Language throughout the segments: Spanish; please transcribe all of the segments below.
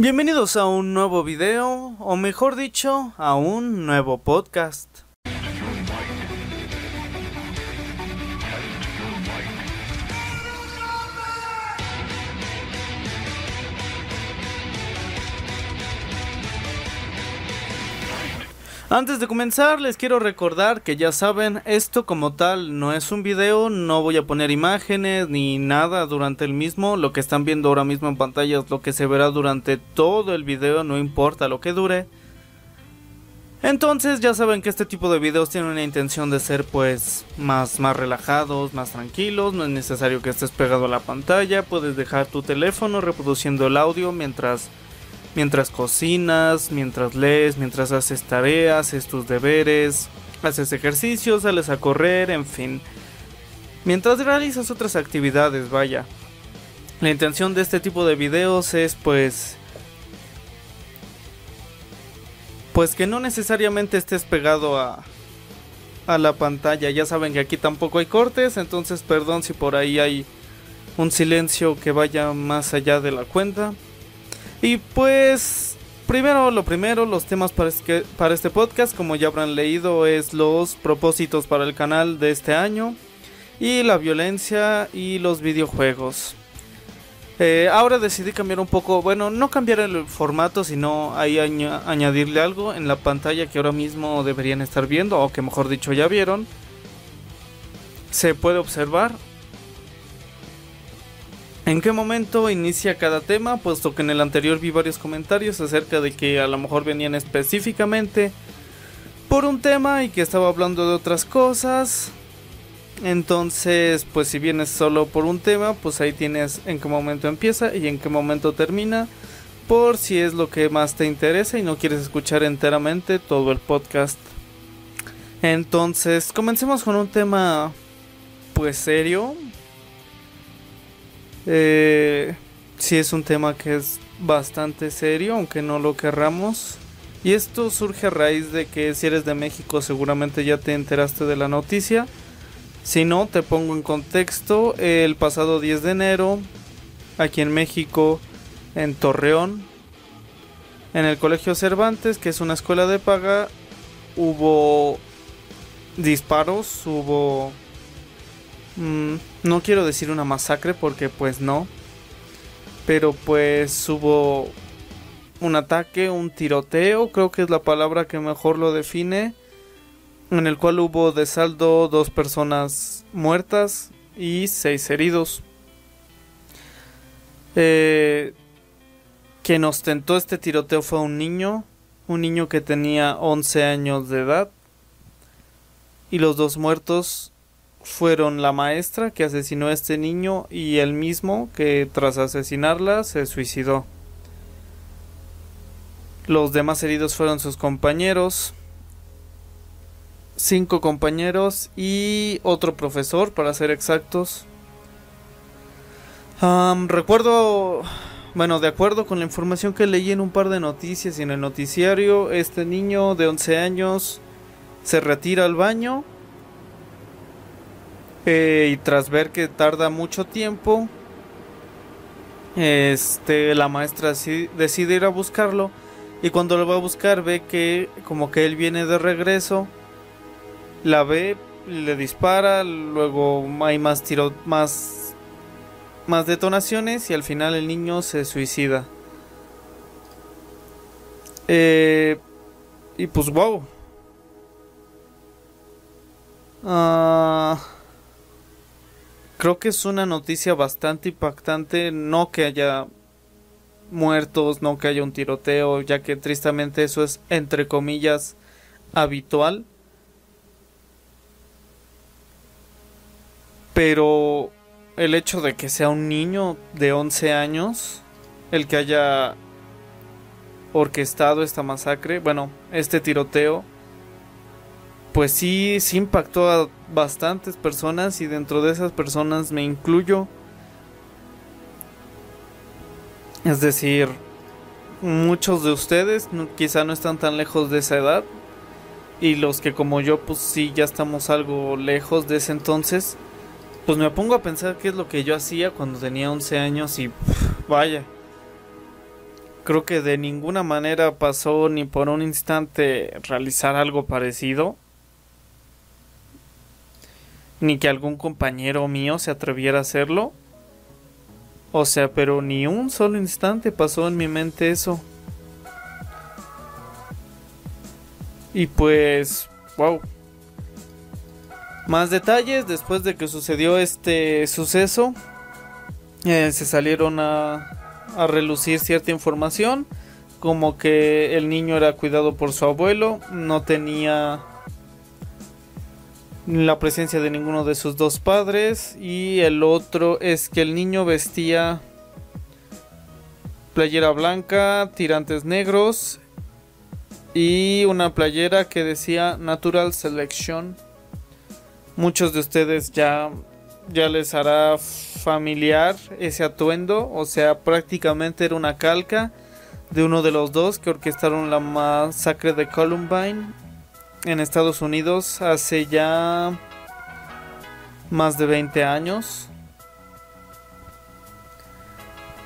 Bienvenidos a un nuevo video, o mejor dicho, a un nuevo podcast. Antes de comenzar les quiero recordar que ya saben, esto como tal no es un video, no voy a poner imágenes ni nada durante el mismo, lo que están viendo ahora mismo en pantalla es lo que se verá durante todo el video, no importa lo que dure. Entonces ya saben que este tipo de videos tienen una intención de ser pues más, más relajados, más tranquilos, no es necesario que estés pegado a la pantalla, puedes dejar tu teléfono reproduciendo el audio mientras mientras cocinas, mientras lees, mientras haces tareas, haces tus deberes, haces ejercicios, sales a correr, en fin. Mientras realizas otras actividades, vaya. La intención de este tipo de videos es pues... Pues que no necesariamente estés pegado a, a la pantalla. Ya saben que aquí tampoco hay cortes, entonces perdón si por ahí hay un silencio que vaya más allá de la cuenta. Y pues, primero lo primero, los temas para este, para este podcast, como ya habrán leído, es los propósitos para el canal de este año y la violencia y los videojuegos. Eh, ahora decidí cambiar un poco, bueno, no cambiar el formato, sino ahí añadirle algo en la pantalla que ahora mismo deberían estar viendo, o que mejor dicho ya vieron. Se puede observar ¿En qué momento inicia cada tema? Puesto que en el anterior vi varios comentarios acerca de que a lo mejor venían específicamente por un tema y que estaba hablando de otras cosas. Entonces, pues si vienes solo por un tema, pues ahí tienes en qué momento empieza y en qué momento termina. Por si es lo que más te interesa y no quieres escuchar enteramente todo el podcast. Entonces, comencemos con un tema pues serio, eh, sí es un tema que es bastante serio, aunque no lo querramos. Y esto surge a raíz de que si eres de México seguramente ya te enteraste de la noticia. Si no, te pongo en contexto. El pasado 10 de enero, aquí en México, en Torreón, en el Colegio Cervantes, que es una escuela de paga, hubo disparos, hubo Mm, no quiero decir una masacre porque pues no. Pero pues hubo un ataque, un tiroteo, creo que es la palabra que mejor lo define. En el cual hubo de saldo dos personas muertas y seis heridos. Eh, quien ostentó este tiroteo fue un niño, un niño que tenía 11 años de edad. Y los dos muertos fueron la maestra que asesinó a este niño y el mismo que tras asesinarla se suicidó. Los demás heridos fueron sus compañeros, cinco compañeros y otro profesor, para ser exactos. recuerdo, bueno, de acuerdo con la información que leí en un par de noticias y en el noticiario, este niño de 11 años se retira al baño y tras ver que tarda mucho tiempo, este, la maestra decide ir a buscarlo. Y cuando lo va a buscar ve que como que él viene de regreso. La ve, le dispara, luego hay más tiro, más, más detonaciones y al final el niño se suicida. Eh, y pues wow. Ah creo que es una noticia bastante impactante, no que haya muertos, no que haya un tiroteo, ya que tristemente eso es entre comillas habitual. Pero el hecho de que sea un niño de 11 años el que haya orquestado esta masacre, bueno, este tiroteo, pues sí, sí impactó a bastantes personas y dentro de esas personas me incluyo. Es decir, muchos de ustedes quizá no están tan lejos de esa edad y los que como yo pues sí ya estamos algo lejos de ese entonces, pues me pongo a pensar qué es lo que yo hacía cuando tenía 11 años y vaya. creo que de ninguna manera pasó ni por un instante realizar algo parecido. Ni que algún compañero mío se atreviera a hacerlo. O sea, pero ni un solo instante pasó en mi mente eso. Y pues, wow. Más detalles después de que sucedió este suceso. Eh, se salieron a, a relucir cierta información. Como que el niño era cuidado por su abuelo. No tenía la presencia de ninguno de sus dos padres. Y el otro es que el niño vestía playera blanca, tirantes negros y una playera que decía Natural Selection. Muchos de ustedes ya ya les hará familiar ese atuendo, o sea, prácticamente era una calca de uno de los dos que orquestaron la masacre de Columbine en Estados Unidos hace ya más de 20 años.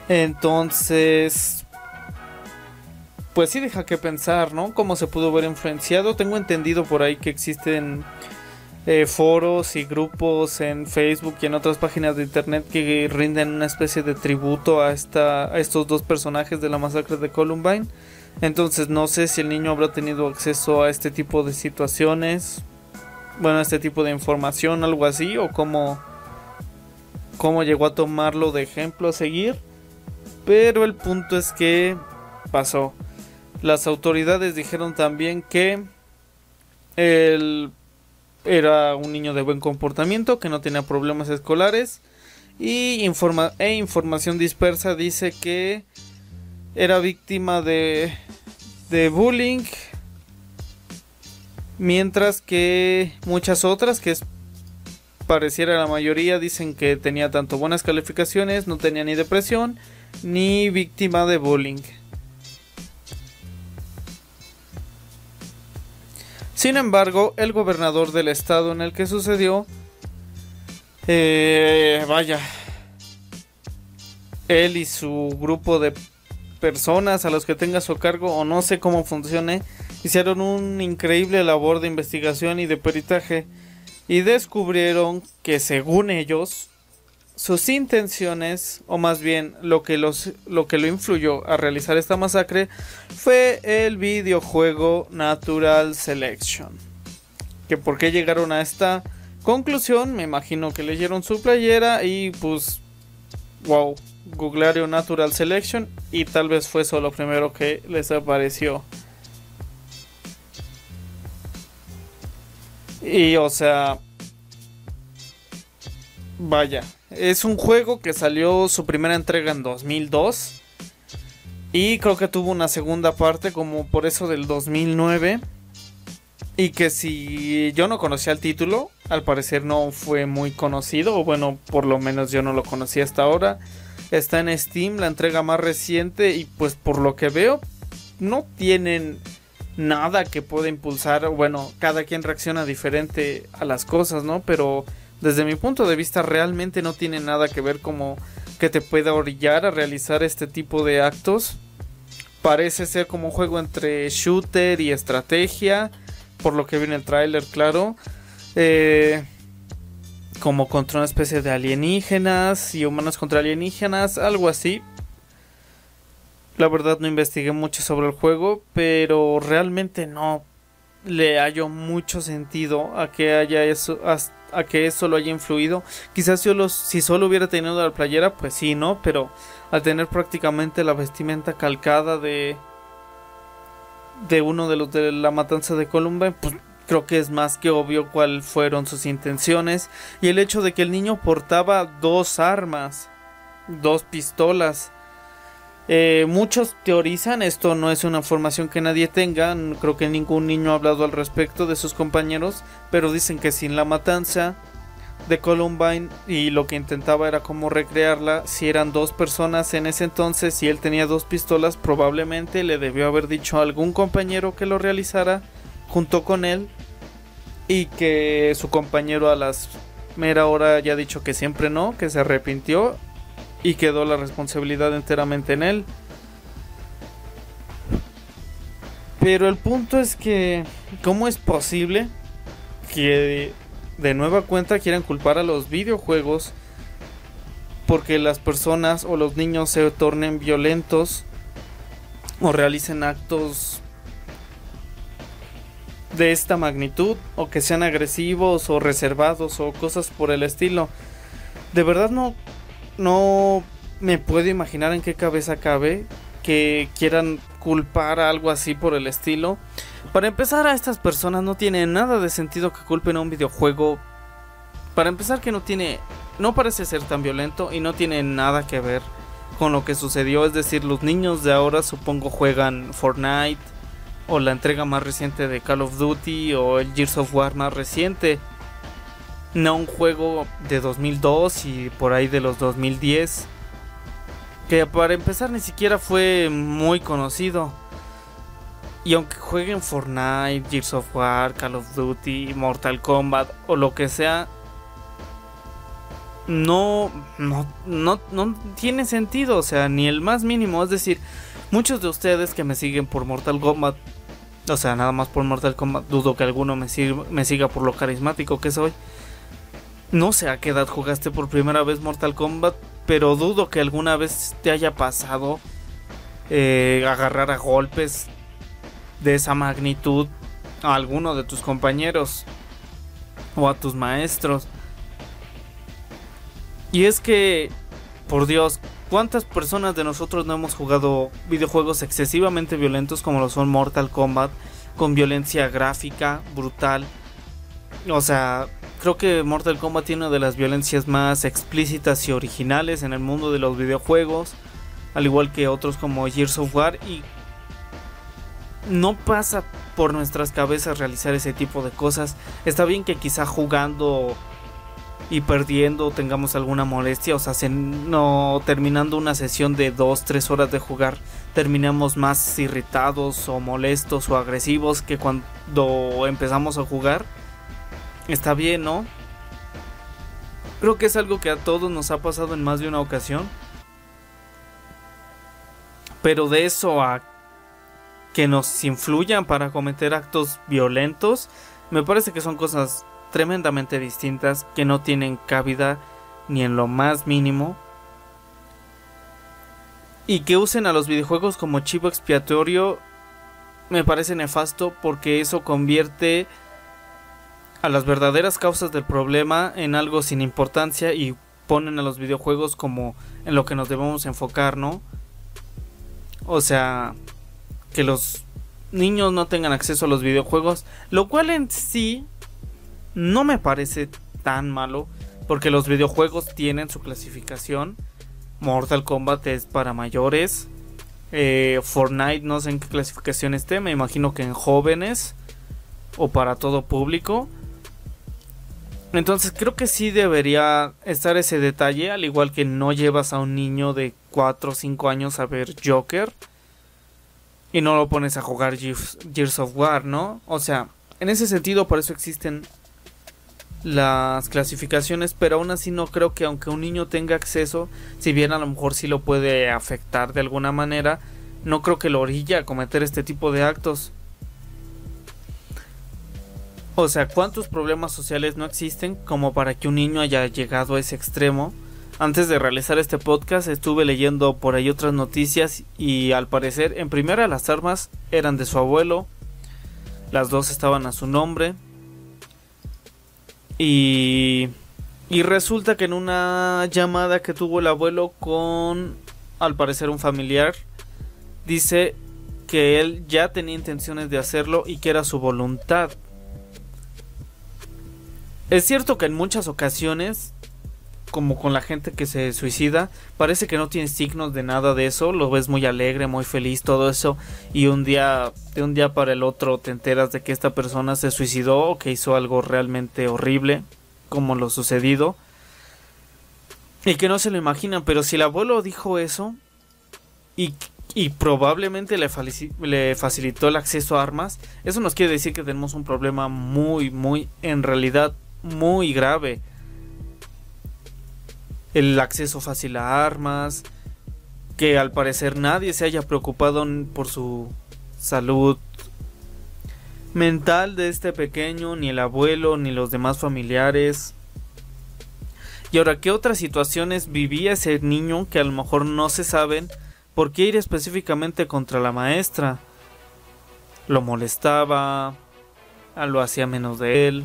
Entonces, pues sí deja que pensar, ¿no? ¿Cómo se pudo ver influenciado? Tengo entendido por ahí que existen eh, foros y grupos en Facebook y en otras páginas de internet que rinden una especie de tributo a, esta, a estos dos personajes de la masacre de Columbine. Entonces no sé si el niño habrá tenido acceso a este tipo de situaciones, bueno, a este tipo de información, algo así, o cómo, cómo llegó a tomarlo de ejemplo a seguir. Pero el punto es que pasó. Las autoridades dijeron también que él era un niño de buen comportamiento, que no tenía problemas escolares y informa e información dispersa dice que era víctima de, de bullying, mientras que muchas otras, que pareciera la mayoría, dicen que tenía tanto buenas calificaciones, no tenía ni depresión, ni víctima de bullying. Sin embargo, el gobernador del estado en el que sucedió, eh, vaya, él y su grupo de personas a los que tenga su cargo o no sé cómo funcione, hicieron un increíble labor de investigación y de peritaje y descubrieron que según ellos sus intenciones o más bien lo que los lo que lo influyó a realizar esta masacre fue el videojuego Natural Selection. Que por qué llegaron a esta conclusión, me imagino que leyeron su playera y pues wow, googlearon Natural Selection y tal vez fue eso lo primero que les apareció. Y o sea, vaya, es un juego que salió su primera entrega en 2002 y creo que tuvo una segunda parte como por eso del 2009. Y que si yo no conocía el título, al parecer no fue muy conocido, o bueno, por lo menos yo no lo conocía hasta ahora. Está en Steam, la entrega más reciente y pues por lo que veo no tienen nada que pueda impulsar, bueno, cada quien reacciona diferente a las cosas, ¿no? Pero desde mi punto de vista realmente no tiene nada que ver como que te pueda orillar a realizar este tipo de actos. Parece ser como un juego entre shooter y estrategia, por lo que vi en el tráiler, claro. Eh, como contra una especie de alienígenas y humanos contra alienígenas, algo así. La verdad no investigué mucho sobre el juego, pero realmente no le hallo mucho sentido a que haya eso, a, que eso lo haya influido. Quizás yo los, si solo hubiera tenido la playera, pues sí, ¿no? Pero al tener prácticamente la vestimenta calcada de de uno de los de la matanza de Columbine, pues creo que es más que obvio cuáles fueron sus intenciones y el hecho de que el niño portaba dos armas, dos pistolas. Eh, muchos teorizan, esto no es una información que nadie tenga, creo que ningún niño ha hablado al respecto de sus compañeros, pero dicen que sin la matanza de Columbine y lo que intentaba era como recrearla, si eran dos personas en ese entonces y él tenía dos pistolas, probablemente le debió haber dicho a algún compañero que lo realizara junto con él y que su compañero a las mera hora ya dicho que siempre no, que se arrepintió y quedó la responsabilidad enteramente en él. Pero el punto es que, ¿cómo es posible que de nueva cuenta quieran culpar a los videojuegos porque las personas o los niños se tornen violentos o realicen actos de esta magnitud o que sean agresivos o reservados o cosas por el estilo. De verdad no no me puedo imaginar en qué cabeza cabe que quieran culpar a algo así por el estilo. Para empezar, a estas personas no tiene nada de sentido que culpen a un videojuego. Para empezar, que no tiene. No parece ser tan violento y no tiene nada que ver con lo que sucedió. Es decir, los niños de ahora supongo juegan Fortnite o la entrega más reciente de Call of Duty o el Gears of War más reciente. No un juego de 2002 y por ahí de los 2010 que para empezar ni siquiera fue muy conocido. Y aunque jueguen Fortnite, Gears of War, Call of Duty, Mortal Kombat o lo que sea, no, no, no, no tiene sentido, o sea, ni el más mínimo. Es decir, muchos de ustedes que me siguen por Mortal Kombat, o sea, nada más por Mortal Kombat, dudo que alguno me, me siga por lo carismático que soy. No sé a qué edad jugaste por primera vez Mortal Kombat, pero dudo que alguna vez te haya pasado eh, agarrar a golpes de esa magnitud a alguno de tus compañeros o a tus maestros. Y es que, por Dios, ¿cuántas personas de nosotros no hemos jugado videojuegos excesivamente violentos como lo son Mortal Kombat, con violencia gráfica, brutal? O sea, creo que Mortal Kombat tiene una de las violencias más explícitas y originales en el mundo de los videojuegos, al igual que otros como Gears of War y no pasa por nuestras cabezas realizar ese tipo de cosas. Está bien que quizá jugando y perdiendo tengamos alguna molestia, o sea, no terminando una sesión de 2, 3 horas de jugar, terminamos más irritados o molestos o agresivos que cuando empezamos a jugar está bien, ¿no? Creo que es algo que a todos nos ha pasado en más de una ocasión. Pero de eso a que nos influyan para cometer actos violentos, me parece que son cosas tremendamente distintas que no tienen cabida ni en lo más mínimo. Y que usen a los videojuegos como chivo expiatorio me parece nefasto porque eso convierte a las verdaderas causas del problema en algo sin importancia y ponen a los videojuegos como en lo que nos debemos enfocar, ¿no? O sea, que los niños no tengan acceso a los videojuegos, lo cual en sí no me parece tan malo, porque los videojuegos tienen su clasificación. Mortal Kombat es para mayores. Eh, Fortnite no sé en qué clasificación esté, me imagino que en jóvenes o para todo público. Entonces creo que sí debería estar ese detalle, al igual que no llevas a un niño de 4 o 5 años a ver Joker y no lo pones a jugar Gears of War, ¿no? O sea, en ese sentido por eso existen las clasificaciones, pero aún así no creo que aunque un niño tenga acceso, si bien a lo mejor sí lo puede afectar de alguna manera, no creo que lo orilla a cometer este tipo de actos. O sea, ¿cuántos problemas sociales no existen como para que un niño haya llegado a ese extremo? Antes de realizar este podcast estuve leyendo por ahí otras noticias y al parecer en primera las armas eran de su abuelo, las dos estaban a su nombre y, y resulta que en una llamada que tuvo el abuelo con al parecer un familiar dice que él ya tenía intenciones de hacerlo y que era su voluntad es cierto que en muchas ocasiones, como con la gente que se suicida, parece que no tiene signos de nada de eso, lo ves muy alegre, muy feliz, todo eso, y un día, de un día para el otro te enteras de que esta persona se suicidó o que hizo algo realmente horrible, como lo sucedido, y que no se lo imaginan, pero si el abuelo dijo eso, y probablemente le, le, facilitó el acceso a armas, eso nos quiere decir que tenemos un problema muy, muy, en realidad muy grave. El acceso fácil a armas, que al parecer nadie se haya preocupado por su salud mental de este pequeño, ni el abuelo, ni los demás familiares. Y ahora, ¿qué otras situaciones vivía ese niño que a lo mejor no se saben? ¿Por qué ir específicamente contra la maestra? ¿Lo molestaba? ¿Lo hacía menos de él?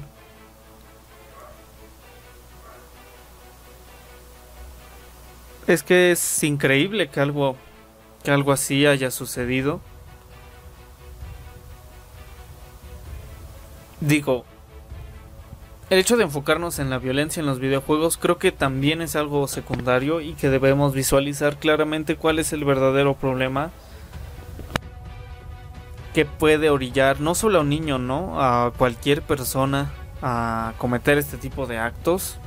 Es que es increíble que algo que algo así haya sucedido. Digo, el hecho de enfocarnos en la violencia en los videojuegos creo que también es algo secundario y que debemos visualizar claramente cuál es el verdadero problema que puede orillar no solo a un niño, ¿no? A cualquier persona a cometer este tipo de actos.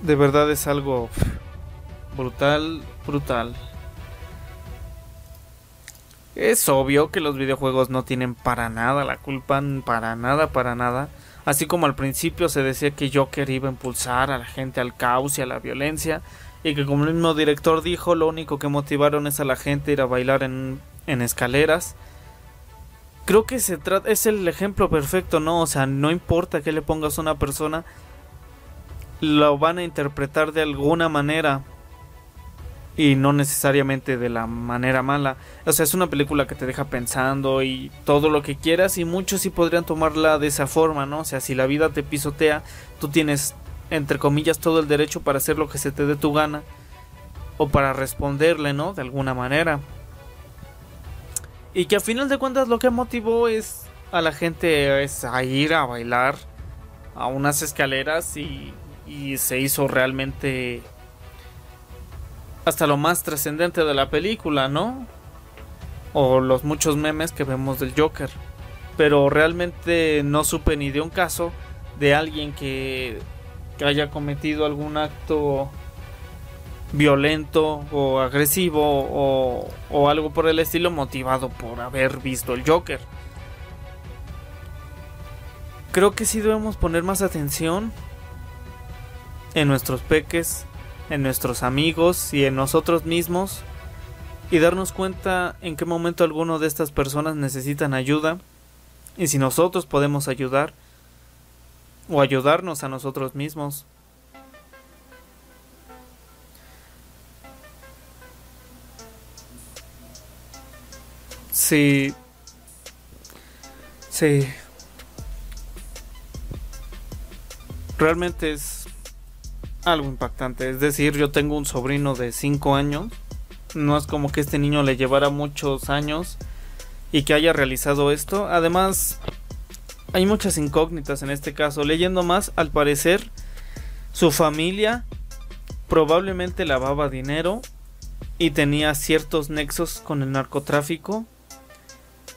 De verdad es algo brutal, brutal. Es obvio que los videojuegos no tienen para nada la culpa, para nada, para nada. Así como al principio se decía que Joker iba a impulsar a la gente al caos y a la violencia, y que como el mismo director dijo, lo único que motivaron es a la gente ir a bailar en, en escaleras. Creo que se trata, es el ejemplo perfecto, ¿no? O sea, no importa que le pongas a una persona, lo van a interpretar de alguna manera y no necesariamente de la manera mala. O sea, es una película que te deja pensando y todo lo que quieras y muchos sí podrían tomarla de esa forma, ¿no? O sea, si la vida te pisotea, tú tienes, entre comillas, todo el derecho para hacer lo que se te dé tu gana o para responderle, ¿no? De alguna manera. Y que a final de cuentas lo que motivó es a la gente es a ir a bailar a unas escaleras y, y se hizo realmente hasta lo más trascendente de la película, ¿no? O los muchos memes que vemos del Joker. Pero realmente no supe ni de un caso de alguien que, haya cometido algún acto violento o agresivo o, o, algo por el estilo motivado por haber visto el Joker. Creo que sí debemos poner más atención en nuestros peques, en nuestros amigos y en nosotros mismos y darnos cuenta en qué momento alguno de estas personas necesitan ayuda y si nosotros podemos ayudar o ayudarnos a nosotros mismos. Sí. Sí. Realmente es algo impactante. Es decir, yo tengo un sobrino de 5 años. No es como que este niño le llevara muchos años y que haya realizado esto. Además, hay muchas incógnitas en este caso. Leyendo más, al parecer, su familia probablemente lavaba dinero y tenía ciertos nexos con el narcotráfico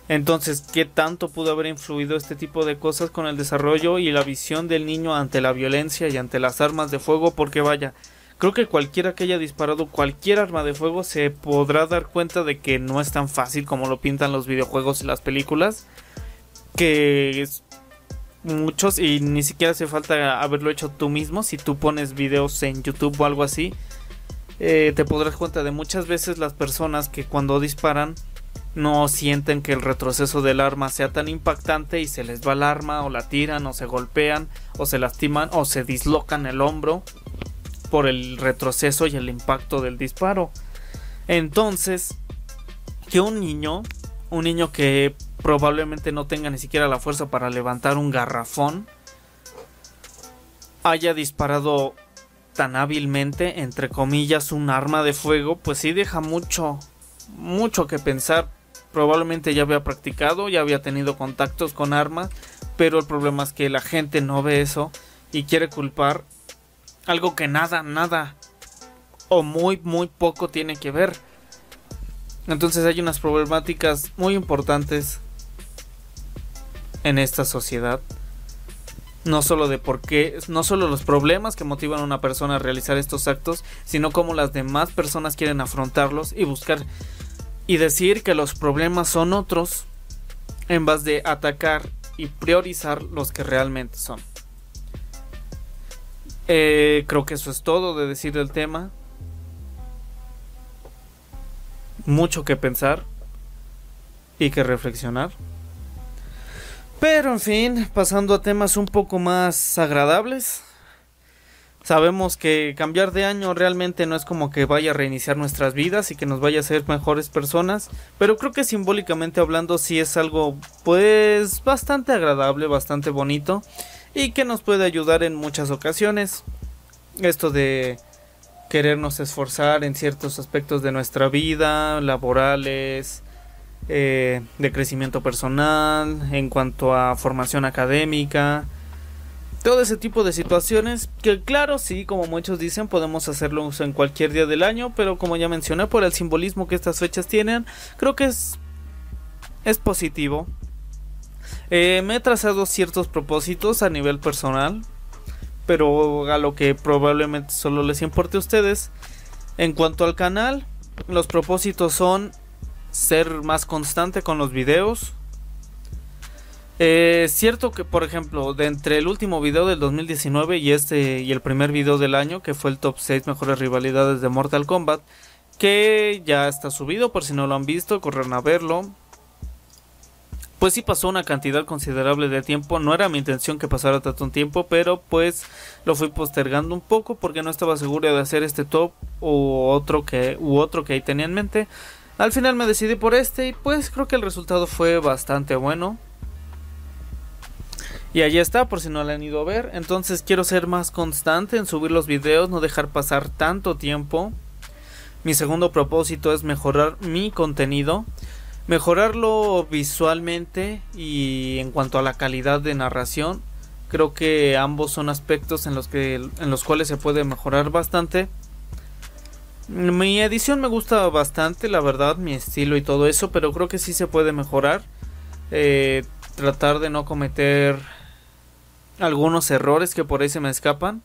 entonces, ¿qué tanto pudo haber influido este tipo de cosas con el desarrollo y la visión del niño ante la violencia y ante las armas de fuego? Porque vaya, creo que cualquiera que haya disparado cualquier arma de fuego se podrá dar cuenta de que no es tan fácil como lo pintan los videojuegos y las películas. Que es muchos y ni siquiera hace falta haberlo hecho tú mismo. Si tú pones videos en YouTube o algo así, eh, te podrás cuenta de muchas veces las personas que cuando disparan no sienten que el retroceso del arma sea tan impactante y se les va el arma o la tiran o se golpean o se lastiman o se dislocan el hombro por el retroceso y el impacto del disparo. Entonces, que un niño, un niño que probablemente no tenga ni siquiera la fuerza para levantar un garrafón, haya disparado tan hábilmente, entre comillas, un arma de fuego, pues sí deja mucho, mucho que pensar probablemente ya había practicado, ya había tenido contactos con armas, pero el problema es que la gente no ve eso y quiere culpar algo que nada, nada o muy, muy poco tiene que ver. Entonces hay unas problemáticas muy importantes en esta sociedad. No solo de por qué, no solo los problemas que motivan a una persona a realizar estos actos, sino cómo las demás personas quieren afrontarlos y buscar y decir que los problemas son otros en vez de atacar y priorizar los que realmente son. Eh, creo que eso es todo de decir del tema. Mucho que pensar y que reflexionar. Pero en fin, pasando a temas un poco más agradables. Sabemos que cambiar de año realmente no es como que vaya a reiniciar nuestras vidas y que nos vaya a ser mejores personas, pero creo que simbólicamente hablando sí es algo pues bastante agradable, bastante bonito y que nos puede ayudar en muchas ocasiones. Esto de querernos esforzar en ciertos aspectos de nuestra vida, laborales, eh, de crecimiento personal, en cuanto a formación académica, todo ese tipo de situaciones que claro, sí, como muchos dicen, podemos hacerlo en cualquier día del año, pero como ya mencioné, por el simbolismo que estas fechas tienen, creo que es, es positivo. Eh, me he trazado ciertos propósitos a nivel personal, pero a lo que probablemente solo les importe a ustedes. En cuanto al canal, los propósitos son ser más constante con los videos. Es cierto que, por ejemplo, de entre el último video del 2019 y este y el primer video del año, que fue el top 6 mejores rivalidades de Mortal Kombat, que ya está subido por si no lo han visto, corren a verlo. Pues sí pasó una cantidad considerable de tiempo, no era mi intención que pasara tanto tiempo, pero pues lo fui postergando un poco porque no estaba seguro de hacer este top u otro que u otro que ahí tenía en mente. Al final me decidí por este y pues creo que el resultado fue bastante bueno. Y allí está, por si no lo han ido a ver. Entonces quiero ser más constante en subir los videos, no dejar pasar tanto tiempo. Mi segundo propósito es mejorar mi contenido, mejorarlo visualmente y en cuanto a la calidad de narración. Creo que ambos son aspectos en los que en los cuales se puede mejorar bastante. Mi edición me gusta bastante, la verdad, mi estilo y todo eso, pero creo que sí se puede mejorar. Eh, tratar de no cometer algunos errores que por ahí se me escapan.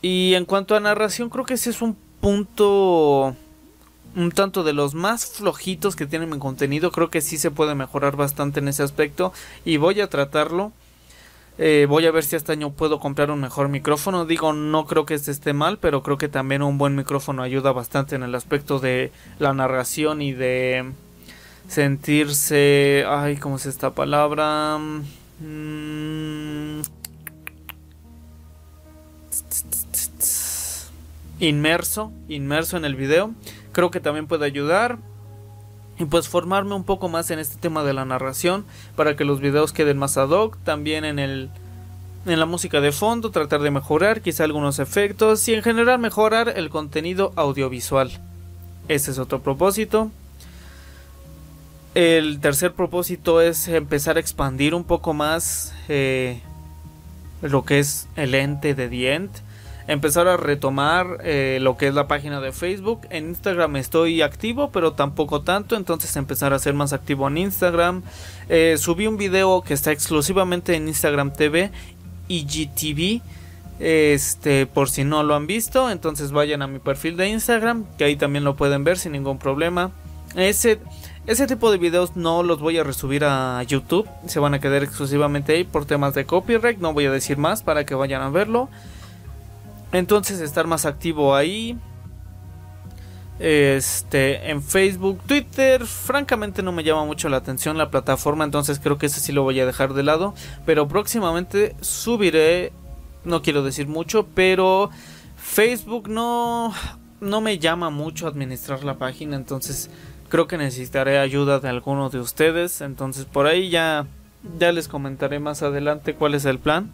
Y en cuanto a narración, creo que ese es un punto un tanto de los más flojitos que tiene mi contenido. Creo que sí se puede mejorar bastante en ese aspecto y voy a tratarlo. Eh, voy a ver si este año puedo comprar un mejor micrófono. Digo, no creo que este esté mal, pero creo que también un buen micrófono ayuda bastante en el aspecto de la narración y de sentirse... Ay, ¿cómo es esta palabra? Mm, inmerso, inmerso en el video. Creo que también puede ayudar y pues formarme un poco más en este tema de la narración para que los videos queden más ad hoc, también en el en la música de fondo, tratar de mejorar quizá algunos efectos y en general mejorar el contenido audiovisual. Ese es otro propósito. El tercer propósito es empezar a expandir un poco más eh, lo que es el ente de Dient empezar a retomar eh, lo que es la página de Facebook. En Instagram estoy activo, pero tampoco tanto, entonces empezar a ser más activo en Instagram. Eh, subí un video que está exclusivamente en Instagram TV, IGTV. Este, por si no lo han visto, entonces vayan a mi perfil de Instagram, que ahí también lo pueden ver sin ningún problema. Ese, ese tipo de videos no los voy a resubir a YouTube, se van a quedar exclusivamente ahí por temas de copyright, no voy a decir más para que vayan a verlo. Entonces estar más activo ahí. Este, en Facebook, Twitter, francamente no me llama mucho la atención la plataforma, entonces creo que ese sí lo voy a dejar de lado. Pero próximamente subiré, no quiero decir mucho, pero Facebook no, no me llama mucho administrar la página, entonces creo que necesitaré ayuda de alguno de ustedes. Entonces por ahí ya, ya les comentaré más adelante cuál es el plan.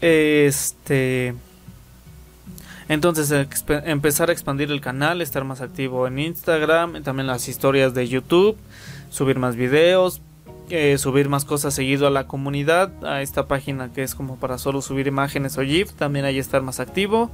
Este. Entonces empezar a expandir el canal, estar más activo en Instagram, también las historias de YouTube, subir más videos, eh, subir más cosas seguido a la comunidad, a esta página que es como para solo subir imágenes o GIF, también hay estar más activo.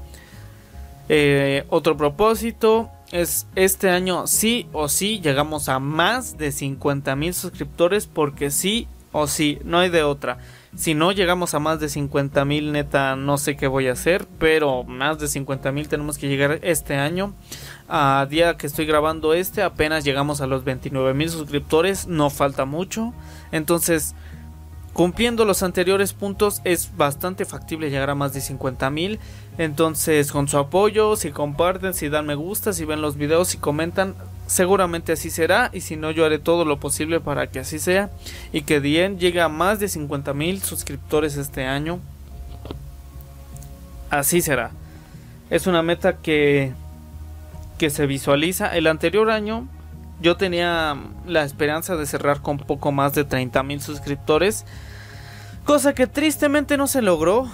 Eh, otro propósito es este año sí o sí llegamos a más de 50 mil suscriptores porque sí o sí, no hay de otra. Si no llegamos a más de 50 mil, neta, no sé qué voy a hacer, pero más de 50 mil tenemos que llegar este año. A día que estoy grabando este, apenas llegamos a los 29 mil suscriptores, no falta mucho. Entonces, Cumpliendo los anteriores puntos es bastante factible llegar a más de 50 mil. Entonces con su apoyo, si comparten, si dan me gusta, si ven los videos, si comentan, seguramente así será. Y si no, yo haré todo lo posible para que así sea. Y que Dien llegue a más de 50 mil suscriptores este año. Así será. Es una meta que, que se visualiza. El anterior año yo tenía la esperanza de cerrar con poco más de 30 mil suscriptores. Cosa que tristemente no se logró.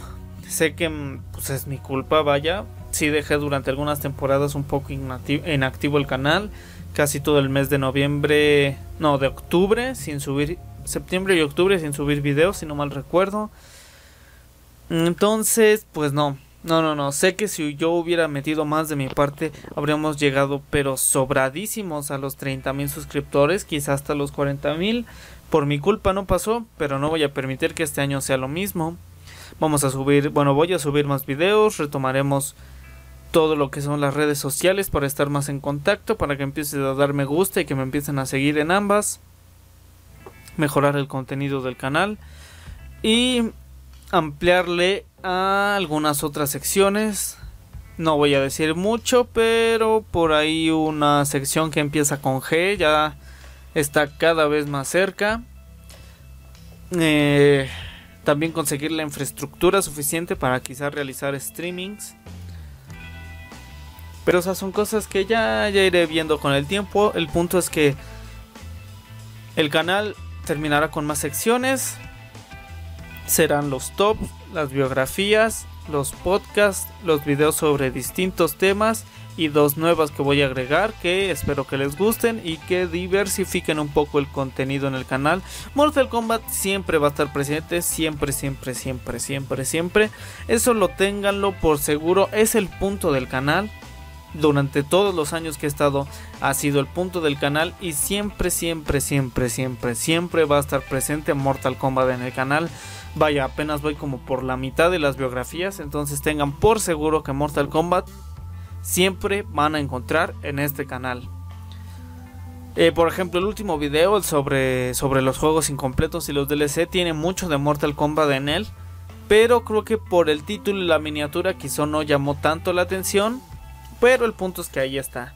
Sé que mm, pues, es mi culpa, vaya. Sí dejé durante algunas temporadas un poco inactivo, el canal. Casi todo el mes de noviembre, no, de octubre, sin subir, septiembre y octubre sin subir videos, si no mal recuerdo. Entonces, pues no, no, no, no. Sé que si yo hubiera metido más de mi parte, habríamos llegado, pero sobradísimos a los 30 mil suscriptores, quizás hasta los 40 mil. Por mi culpa no pasó, pero no voy a permitir que este año sea lo mismo. Vamos a subir, bueno, voy a subir más videos, retomaremos todo lo que son las redes sociales para estar más en contacto, para que empiecen a dar me gusta y que me empiecen a seguir en ambas. Mejorar el contenido del canal y ampliarle a algunas otras secciones. No voy a decir mucho, pero por ahí una sección que empieza con G ya está cada vez más cerca. Eh, también conseguir la infraestructura suficiente para quizás realizar streamings. Pero esas son cosas que ya, ya iré viendo con el tiempo. El punto es que el canal terminará con más secciones serán los tops, las biografías, los podcasts, los videos sobre distintos temas y dos nuevas que voy a agregar que espero que les gusten y que diversifiquen un poco el contenido en el canal. Mortal Kombat siempre va a estar presente, siempre, siempre, siempre, siempre, siempre. Eso lo ténganlo por seguro, es el punto del canal. Durante todos los años que he estado ha sido el punto del canal y siempre, siempre, siempre, siempre, siempre va a estar presente Mortal Kombat en el canal. Vaya, apenas voy como por la mitad de las biografías, entonces tengan por seguro que Mortal Kombat siempre van a encontrar en este canal. Eh, por ejemplo, el último video sobre, sobre los juegos incompletos y los DLC tiene mucho de Mortal Kombat en él, pero creo que por el título y la miniatura quizá no llamó tanto la atención, pero el punto es que ahí está.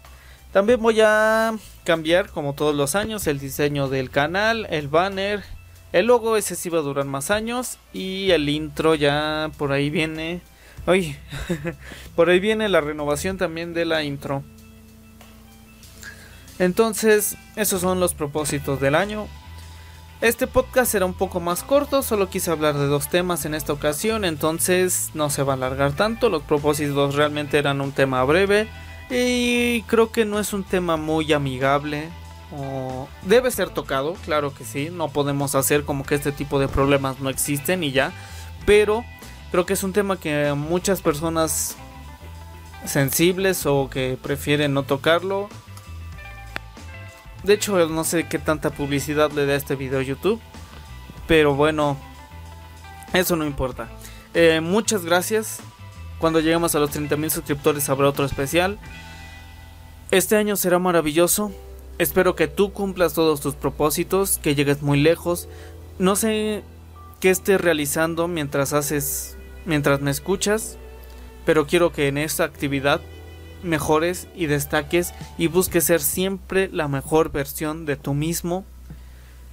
También voy a cambiar, como todos los años, el diseño del canal, el banner, el logo ese sí va a durar más años y el intro ya por ahí viene. Ay, por ahí viene la renovación también de la intro. Entonces, esos son los propósitos del año. Este podcast será un poco más corto, solo quise hablar de dos temas en esta ocasión, entonces no se va a alargar tanto. Los propósitos realmente eran un tema breve y creo que no es un tema muy amigable debe ser tocado, claro que sí, no podemos hacer como que este tipo de problemas no existen y ya, pero creo que es un tema que muchas personas sensibles o que prefieren no tocarlo. De hecho, no sé qué tanta publicidad le da este video a YouTube, pero bueno, eso no importa. Eh, muchas gracias. Cuando lleguemos a los 30.000 suscriptores habrá otro especial. Este año será maravilloso. Espero que tú cumplas todos tus propósitos, que llegues muy lejos. No sé qué estés realizando mientras haces, mientras me escuchas, pero quiero que en esta actividad mejores y destaques y busques ser siempre la mejor versión de tú mismo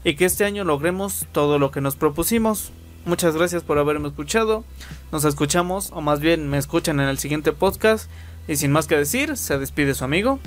y que este año logremos todo lo que nos propusimos. Muchas gracias por haberme escuchado. Nos escuchamos, o más bien me escuchan en el siguiente podcast. Y sin más que decir, se despide su amigo.